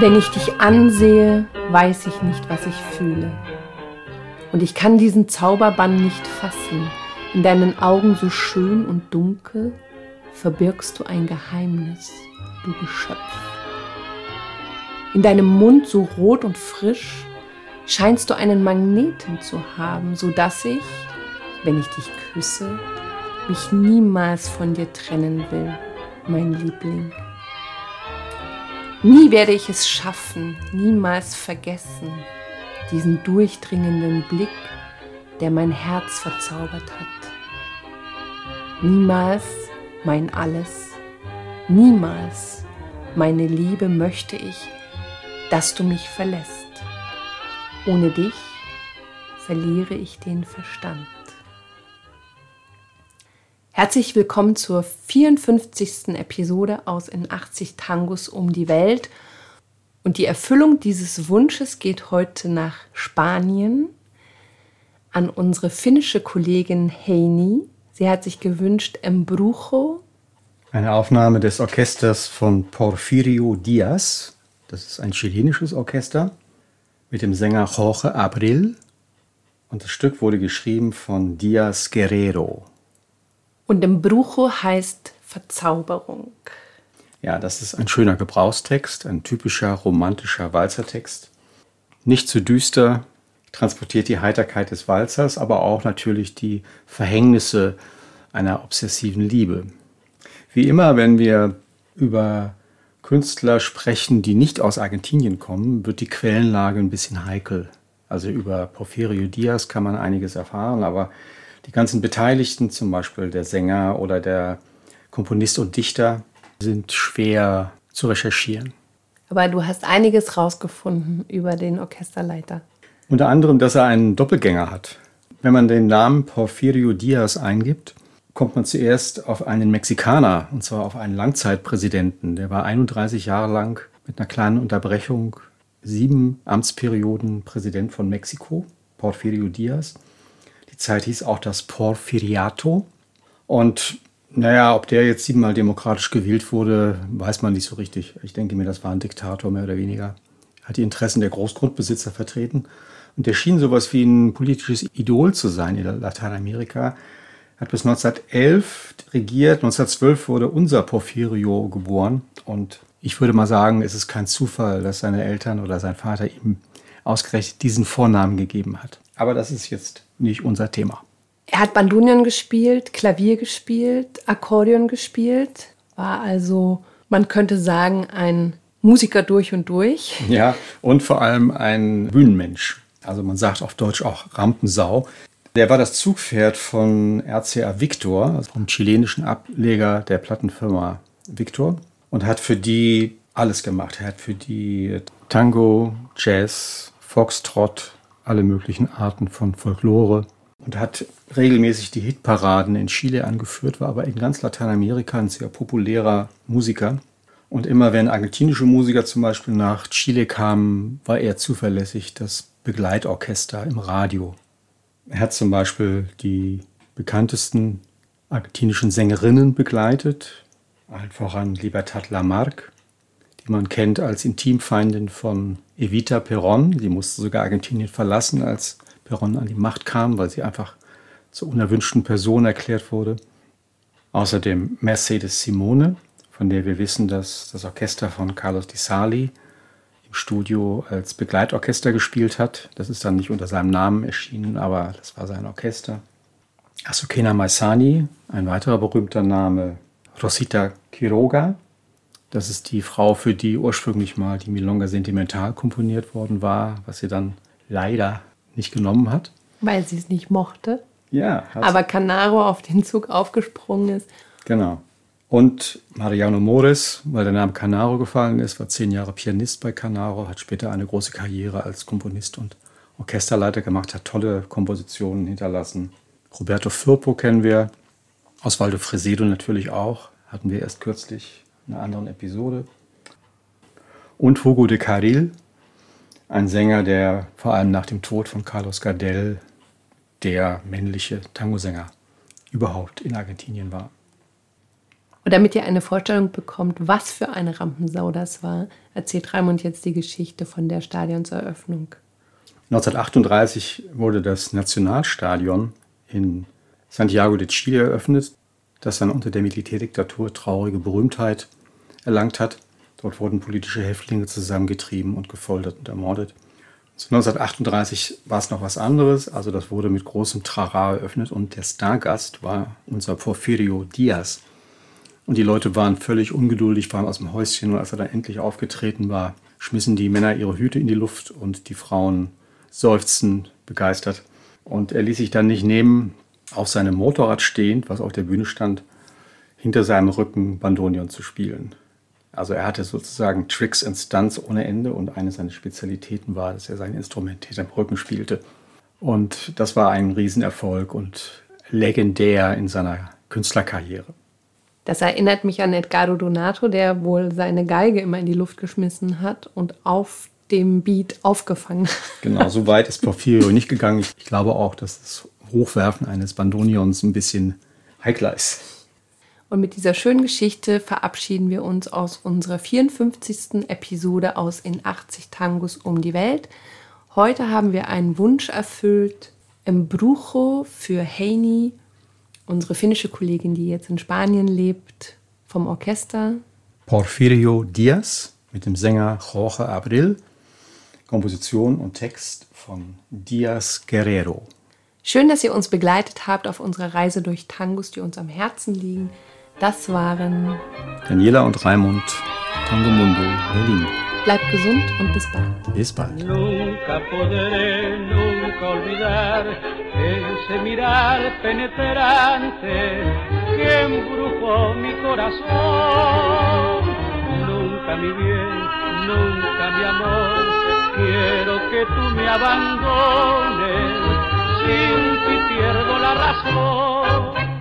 wenn ich dich ansehe, weiß ich nicht, was ich fühle. Und ich kann diesen Zauberbann nicht fassen. In deinen Augen so schön und dunkel verbirgst du ein Geheimnis, du Geschöpf. In deinem Mund so rot und frisch scheinst du einen Magneten zu haben, so dass ich, wenn ich dich küsse, mich niemals von dir trennen will, mein Liebling. Nie werde ich es schaffen, niemals vergessen, diesen durchdringenden Blick, der mein Herz verzaubert hat. Niemals mein Alles, niemals meine Liebe möchte ich, dass du mich verlässt. Ohne dich verliere ich den Verstand. Herzlich willkommen zur 54. Episode aus In 80 Tangos um die Welt. Und die Erfüllung dieses Wunsches geht heute nach Spanien an unsere finnische Kollegin Heini. Sie hat sich gewünscht Embrujo. Eine Aufnahme des Orchesters von Porfirio Diaz. Das ist ein chilenisches Orchester mit dem Sänger Jorge Abril. Und das Stück wurde geschrieben von Diaz Guerrero. Und im Brucho heißt Verzauberung. Ja, das ist ein schöner Gebrauchstext, ein typischer romantischer Walzertext. Nicht zu düster, transportiert die Heiterkeit des Walzers, aber auch natürlich die Verhängnisse einer obsessiven Liebe. Wie immer, wenn wir über Künstler sprechen, die nicht aus Argentinien kommen, wird die Quellenlage ein bisschen heikel. Also über Porfirio Diaz kann man einiges erfahren, aber die ganzen Beteiligten, zum Beispiel der Sänger oder der Komponist und Dichter, sind schwer zu recherchieren. Aber du hast einiges rausgefunden über den Orchesterleiter. Unter anderem, dass er einen Doppelgänger hat. Wenn man den Namen Porfirio Diaz eingibt, kommt man zuerst auf einen Mexikaner, und zwar auf einen Langzeitpräsidenten. Der war 31 Jahre lang mit einer kleinen Unterbrechung sieben Amtsperioden Präsident von Mexiko, Porfirio Diaz. Die Zeit hieß auch das Porfiriato. Und naja, ob der jetzt siebenmal demokratisch gewählt wurde, weiß man nicht so richtig. Ich denke mir, das war ein Diktator mehr oder weniger. Hat die Interessen der Großgrundbesitzer vertreten. Und der schien sowas wie ein politisches Idol zu sein in Lateinamerika. Hat bis 1911 regiert. 1912 wurde unser Porfirio geboren. Und ich würde mal sagen, es ist kein Zufall, dass seine Eltern oder sein Vater ihm ausgerechnet diesen Vornamen gegeben hat. Aber das ist jetzt nicht unser Thema. Er hat Bandunion gespielt, Klavier gespielt, Akkordeon gespielt, war also, man könnte sagen, ein Musiker durch und durch. Ja, und vor allem ein Bühnenmensch. Also man sagt auf Deutsch auch Rampensau. Der war das Zugpferd von RCA Victor, also vom chilenischen Ableger der Plattenfirma Victor, und hat für die alles gemacht. Er hat für die Tango, Jazz, Foxtrot, alle möglichen Arten von Folklore und hat regelmäßig die Hitparaden in Chile angeführt, war aber in ganz Lateinamerika ein sehr populärer Musiker. Und immer wenn argentinische Musiker zum Beispiel nach Chile kamen, war er zuverlässig das Begleitorchester im Radio. Er hat zum Beispiel die bekanntesten argentinischen Sängerinnen begleitet, allen voran Libertad Lamarck, die man kennt als Intimfeindin von Evita Perón. Sie musste sogar Argentinien verlassen, als Perón an die Macht kam, weil sie einfach zur unerwünschten Person erklärt wurde. Außerdem Mercedes Simone, von der wir wissen, dass das Orchester von Carlos Di Sali im Studio als Begleitorchester gespielt hat. Das ist dann nicht unter seinem Namen erschienen, aber das war sein Orchester. Asukena Maisani, ein weiterer berühmter Name, Rosita Quiroga, das ist die Frau, für die ursprünglich mal die Milonga Sentimental komponiert worden war, was sie dann leider nicht genommen hat. Weil sie es nicht mochte. Ja. Aber Canaro auf den Zug aufgesprungen ist. Genau. Und Mariano Mores, weil der Name Canaro gefallen ist, war zehn Jahre Pianist bei Canaro, hat später eine große Karriere als Komponist und Orchesterleiter gemacht, hat tolle Kompositionen hinterlassen. Roberto Firpo kennen wir, Osvaldo Fresedo natürlich auch, hatten wir erst kürzlich einer anderen Episode. Und Hugo de Carril, ein Sänger, der vor allem nach dem Tod von Carlos Gardel der männliche Tangosänger überhaupt in Argentinien war. Und damit ihr eine Vorstellung bekommt, was für eine Rampensau das war, erzählt Raimund jetzt die Geschichte von der Stadionseröffnung. 1938 wurde das Nationalstadion in Santiago de Chile eröffnet, das dann unter der Militärdiktatur traurige Berühmtheit erlangt hat. Dort wurden politische Häftlinge zusammengetrieben und gefoltert und ermordet. 1938 war es noch was anderes, also das wurde mit großem Trara eröffnet und der Stargast war unser Porfirio Diaz. Und die Leute waren völlig ungeduldig, waren aus dem Häuschen und als er dann endlich aufgetreten war, schmissen die Männer ihre Hüte in die Luft und die Frauen seufzten begeistert. Und er ließ sich dann nicht nehmen, auf seinem Motorrad stehend, was auf der Bühne stand, hinter seinem Rücken Bandonion zu spielen. Also er hatte sozusagen Tricks and Stunts ohne Ende und eine seiner Spezialitäten war, dass er sein Instrument hinterm Rücken spielte. Und das war ein Riesenerfolg und legendär in seiner Künstlerkarriere. Das erinnert mich an Edgardo Donato, der wohl seine Geige immer in die Luft geschmissen hat und auf dem Beat aufgefangen. Genau, so weit ist Porfirio nicht gegangen. Ich glaube auch, dass das Hochwerfen eines Bandonions ein bisschen heikler ist. Und mit dieser schönen Geschichte verabschieden wir uns aus unserer 54. Episode aus In 80 Tangos um die Welt. Heute haben wir einen Wunsch erfüllt im Brucho für Heini, unsere finnische Kollegin, die jetzt in Spanien lebt, vom Orchester. Porfirio Diaz mit dem Sänger Jorge Abril. Komposition und Text von Diaz Guerrero. Schön, dass ihr uns begleitet habt auf unserer Reise durch Tangos, die uns am Herzen liegen. Das waren Daniela und Raimund, Tango Mundo, Berlin. Bleibt gesund und bis bald. Bis bald. Nunca podré, nunca olvidar ese mirar penetrante que embrujó mi corazón. Nunca mi bien, nunca mi amor, quiero que tú me abandones, siento y pierdo la razón.